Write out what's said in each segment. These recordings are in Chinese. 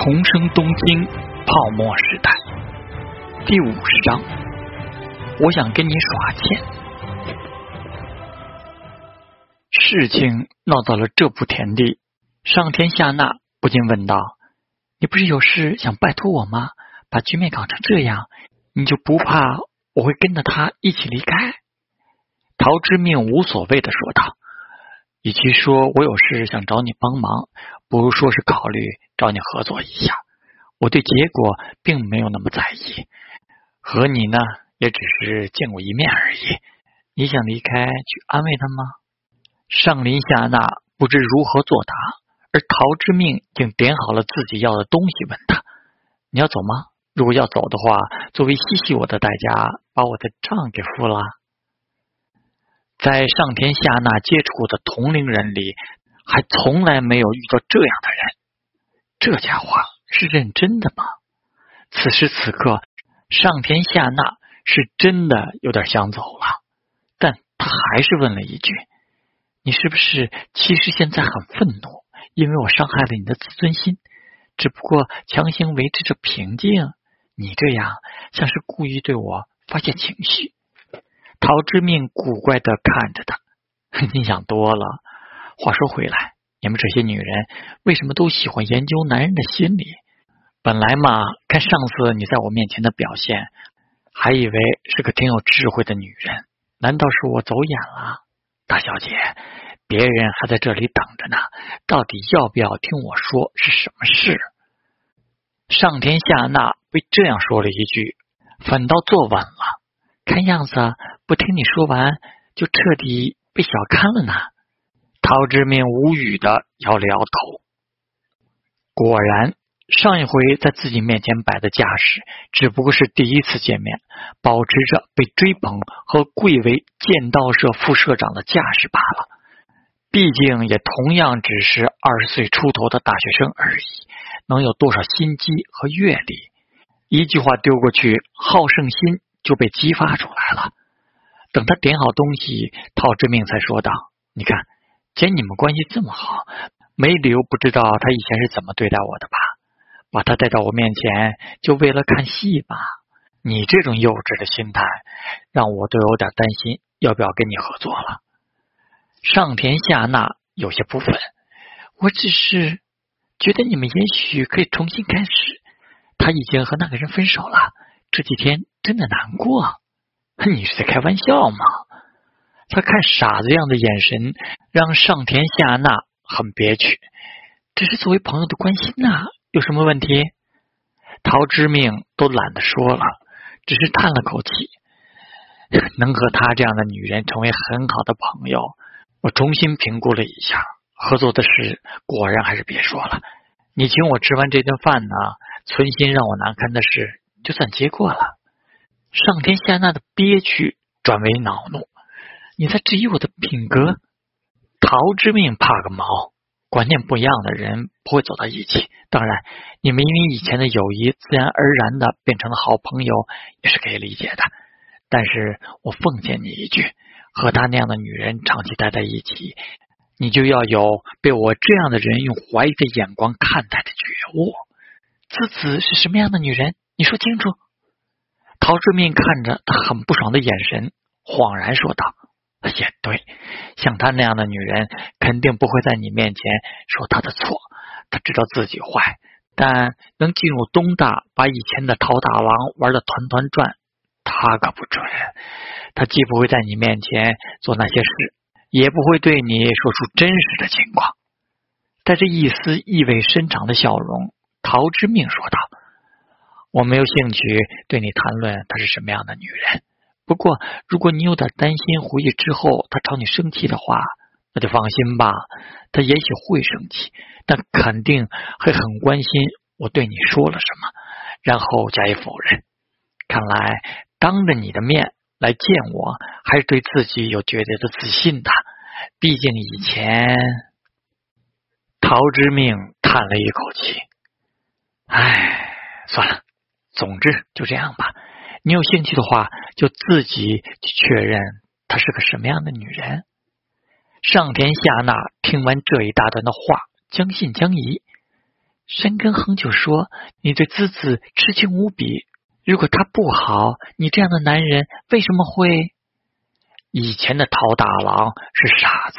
重生东京泡沫时代第五十章，我想跟你耍钱。事情闹到了这步田地，上天下那不禁问道：“你不是有事想拜托我吗？把局面搞成这样，你就不怕我会跟着他一起离开？”陶之命无所谓的说道。与其说我有事想找你帮忙，不如说是考虑找你合作一下。我对结果并没有那么在意，和你呢也只是见过一面而已。你想离开去安慰他吗？上林下纳不知如何作答，而陶之命竟点好了自己要的东西，问他：“你要走吗？如果要走的话，作为嬉戏我的代价，把我的账给付了。”在上天下那接触的同龄人里，还从来没有遇到这样的人。这家伙是认真的吗？此时此刻，上天下那是真的有点想走了，但他还是问了一句：“你是不是其实现在很愤怒，因为我伤害了你的自尊心？只不过强行维持着平静。你这样像是故意对我发泄情绪。”陶之命古怪的看着他，你想多了。话说回来，你们这些女人为什么都喜欢研究男人的心理？本来嘛，看上次你在我面前的表现，还以为是个挺有智慧的女人。难道是我走眼了？大小姐，别人还在这里等着呢，到底要不要听我说是什么事？上天下那被这样说了一句，反倒坐稳了。看样子。不听你说完，就彻底被小看了呢。陶之明无语的摇了摇头。果然，上一回在自己面前摆的架势，只不过是第一次见面，保持着被追捧和贵为剑道社副社长的架势罢了。毕竟，也同样只是二十岁出头的大学生而已，能有多少心机和阅历？一句话丢过去，好胜心就被激发出来了。等他点好东西，陶之命才说道：“你看，见你们关系这么好，没理由不知道他以前是怎么对待我的吧？把他带到我面前，就为了看戏吧？你这种幼稚的心态，让我都有点担心要不要跟你合作了。”上田夏娜有些不忿：“我只是觉得你们也许可以重新开始。他已经和那个人分手了，这几天真的难过。”你是在开玩笑吗？他看傻子一样的眼神让上田夏娜很憋屈。只是作为朋友的关心呐，有什么问题？陶之命都懒得说了，只是叹了口气。能和他这样的女人成为很好的朋友，我重新评估了一下，合作的事果然还是别说了。你请我吃完这顿饭呢，存心让我难堪的事就算结过了。上天夏娜的憋屈转为恼怒，你在质疑我的品格？陶之命怕个毛！观念不一样的人不会走到一起。当然，你们因为以前的友谊，自然而然的变成了好朋友，也是可以理解的。但是我奉劝你一句：和他那样的女人长期待在一起，你就要有被我这样的人用怀疑的眼光看待的觉悟。子子是什么样的女人？你说清楚。陶之命看着他很不爽的眼神，恍然说道：“也对，像她那样的女人，肯定不会在你面前说她的错。她知道自己坏，但能进入东大，把以前的陶大王玩的团团转，她可不准。她既不会在你面前做那些事，也不会对你说出真实的情况。”带着一丝意味深长的笑容，陶之命说道。我没有兴趣对你谈论她是什么样的女人。不过，如果你有点担心回去之后他朝你生气的话，那就放心吧。他也许会生气，但肯定会很关心我对你说了什么，然后加以否认。看来，当着你的面来见我，还是对自己有绝对的自信的。毕竟以前，陶之命叹了一口气：“唉，算了。”总之就这样吧。你有兴趣的话，就自己去确认她是个什么样的女人。上田下那听完这一大段的话，将信将疑。申根亨就说：“你对滋子痴情无比，如果他不好，你这样的男人为什么会？”以前的陶大郎是傻子。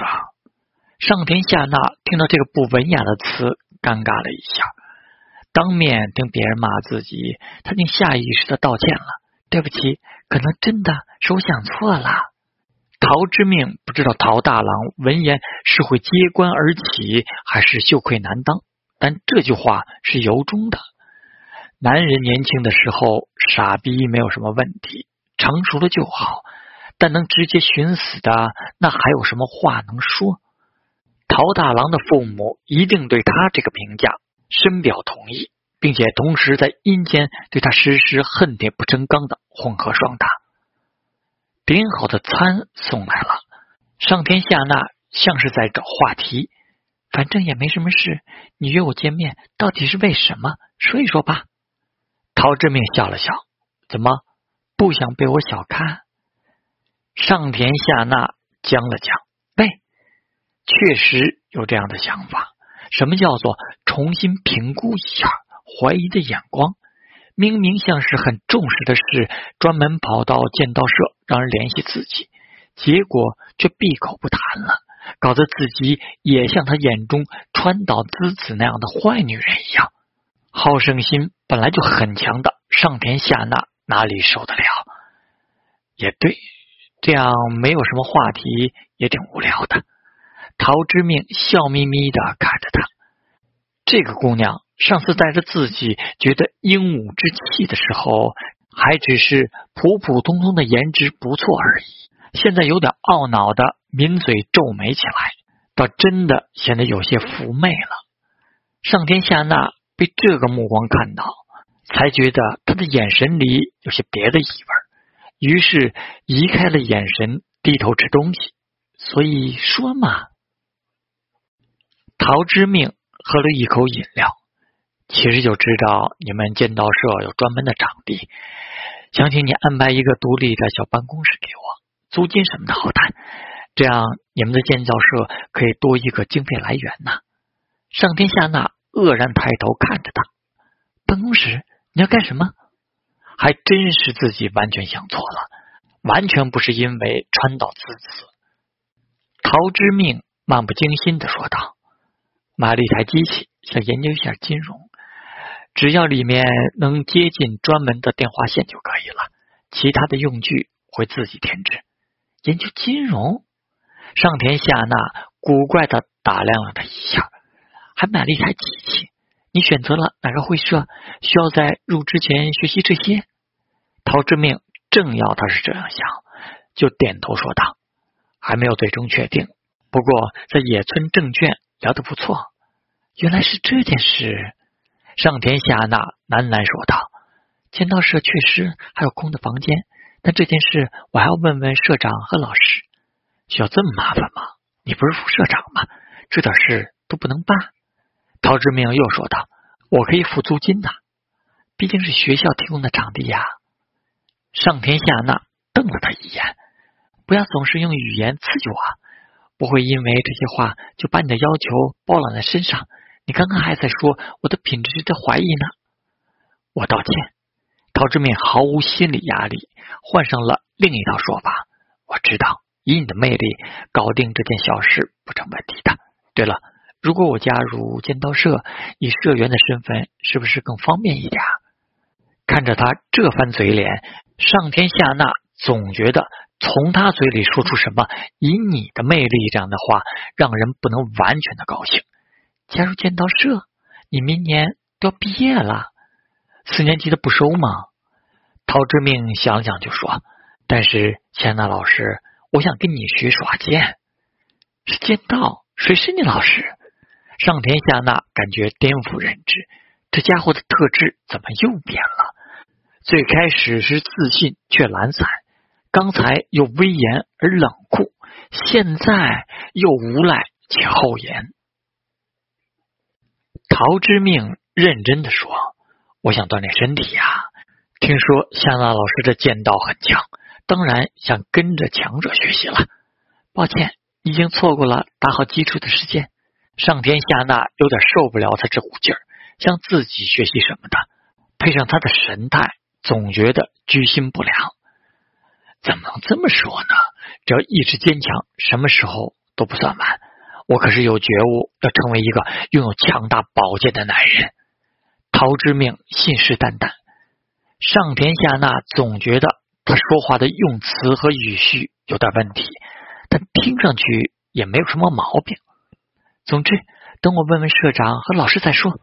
上田夏娜听到这个不文雅的词，尴尬了一下，当面听别人骂自己，他竟下意识的道歉了：“对不起，可能真的是我想错了。”陶之命不知道陶大郎闻言是会揭棺而起，还是羞愧难当，但这句话是由衷的。男人年轻的时候傻逼没有什么问题，成熟了就好，但能直接寻死的，那还有什么话能说？陶大郎的父母一定对他这个评价深表同意，并且同时在阴间对他实施恨铁不成钢的混合双打。点好的餐送来了，上天下那像是在找话题，反正也没什么事，你约我见面到底是为什么？说一说吧。陶志明笑了笑，怎么不想被我小看？上田下那僵了僵。确实有这样的想法。什么叫做重新评估一下？怀疑的眼光，明明像是很重视的事，专门跑到剑道社让人联系自己，结果却闭口不谈了，搞得自己也像他眼中川岛滋子那样的坏女人一样。好胜心本来就很强的上田夏娜哪里受得了？也对，这样没有什么话题也挺无聊的。陶之命笑眯眯的看着他，这个姑娘上次带着自己觉得英武之气的时候，还只是普普通通的颜值不错而已，现在有点懊恼的抿嘴皱眉起来，倒真的显得有些妩媚了。上天下那被这个目光看到，才觉得他的眼神里有些别的意味，于是移开了眼神，低头吃东西。所以说嘛。陶之命喝了一口饮料，其实就知道你们剑道社有专门的场地，想请你安排一个独立的小办公室给我，租金什么的好谈，这样你们的剑道社可以多一个经费来源呢。上天下那愕然抬头看着他，办公室你要干什么？还真是自己完全想错了，完全不是因为川岛之子。陶之命漫不经心的说道。买了一台机器，想研究一下金融，只要里面能接进专门的电话线就可以了，其他的用具会自己添置。研究金融，上田夏娜古怪的打量了他一下，还买了一台机器。你选择了哪个会社？需要在入之前学习这些？陶之命正要他是这样想，就点头说道：“还没有最终确定，不过在野村证券。”聊得不错，原来是这件事。上田夏娜喃喃说道：“剑道社确实还有空的房间，但这件事我还要问问社长和老师。需要这么麻烦吗？你不是副社长吗？这点事都不能办。”陶志明又说道：“我可以付租金的，毕竟是学校提供的场地呀。”上田夏娜瞪了他一眼：“不要总是用语言刺激我。”不会因为这些话就把你的要求包揽在身上。你刚刚还在说我的品质值得怀疑呢。我道歉。陶志敏毫无心理压力，换上了另一套说法。我知道，以你的魅力，搞定这件小事不成问题的。对了，如果我加入剑道社，以社员的身份，是不是更方便一点？看着他这番嘴脸，上天下那总觉得。从他嘴里说出什么“以你的魅力”这样的话，让人不能完全的高兴。加入剑道社，你明年都要毕业了，四年级的不收吗？陶之命想想就说：“但是钱娜老师，我想跟你学耍剑。”是剑道？谁是你老师？上田夏娜感觉颠覆认知，这家伙的特质怎么又变了？最开始是自信却懒散。刚才又威严而冷酷，现在又无赖且厚颜。陶之命认真的说：“我想锻炼身体呀，听说夏娜老师的剑道很强，当然想跟着强者学习了。抱歉，已经错过了打好基础的时间。”上天夏娜有点受不了他这股劲儿，向自己学习什么的，配上他的神态，总觉得居心不良。怎么能这么说呢？只要意志坚强，什么时候都不算晚。我可是有觉悟，要成为一个拥有强大宝剑的男人。陶之命信誓旦旦，上田夏娜总觉得他说话的用词和语序有点问题，但听上去也没有什么毛病。总之，等我问问社长和老师再说。